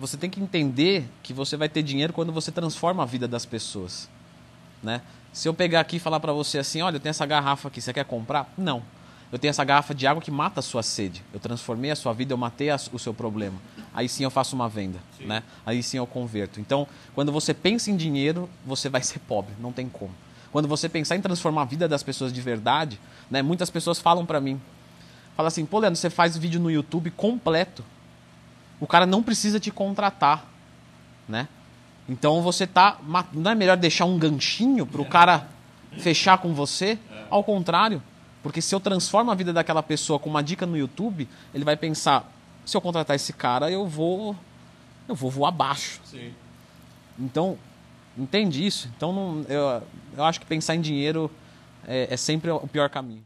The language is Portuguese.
você tem que entender que você vai ter dinheiro quando você transforma a vida das pessoas, né? Se eu pegar aqui e falar para você assim, olha, eu tenho essa garrafa aqui, você quer comprar? Não. Eu tenho essa garrafa de água que mata a sua sede. Eu transformei a sua vida, eu matei a, o seu problema. Aí sim eu faço uma venda, sim. né? Aí sim eu converto. Então, quando você pensa em dinheiro, você vai ser pobre, não tem como. Quando você pensar em transformar a vida das pessoas de verdade, né? Muitas pessoas falam para mim, fala assim, pô, Leandro, você faz vídeo no YouTube completo. O cara não precisa te contratar, né? Então você tá. Não é melhor deixar um ganchinho para o cara fechar com você? Ao contrário. Porque se eu transformo a vida daquela pessoa com uma dica no YouTube, ele vai pensar: se eu contratar esse cara, eu vou. Eu vou voar abaixo. Sim. Então, entende isso? Então, não, eu, eu acho que pensar em dinheiro é, é sempre o pior caminho.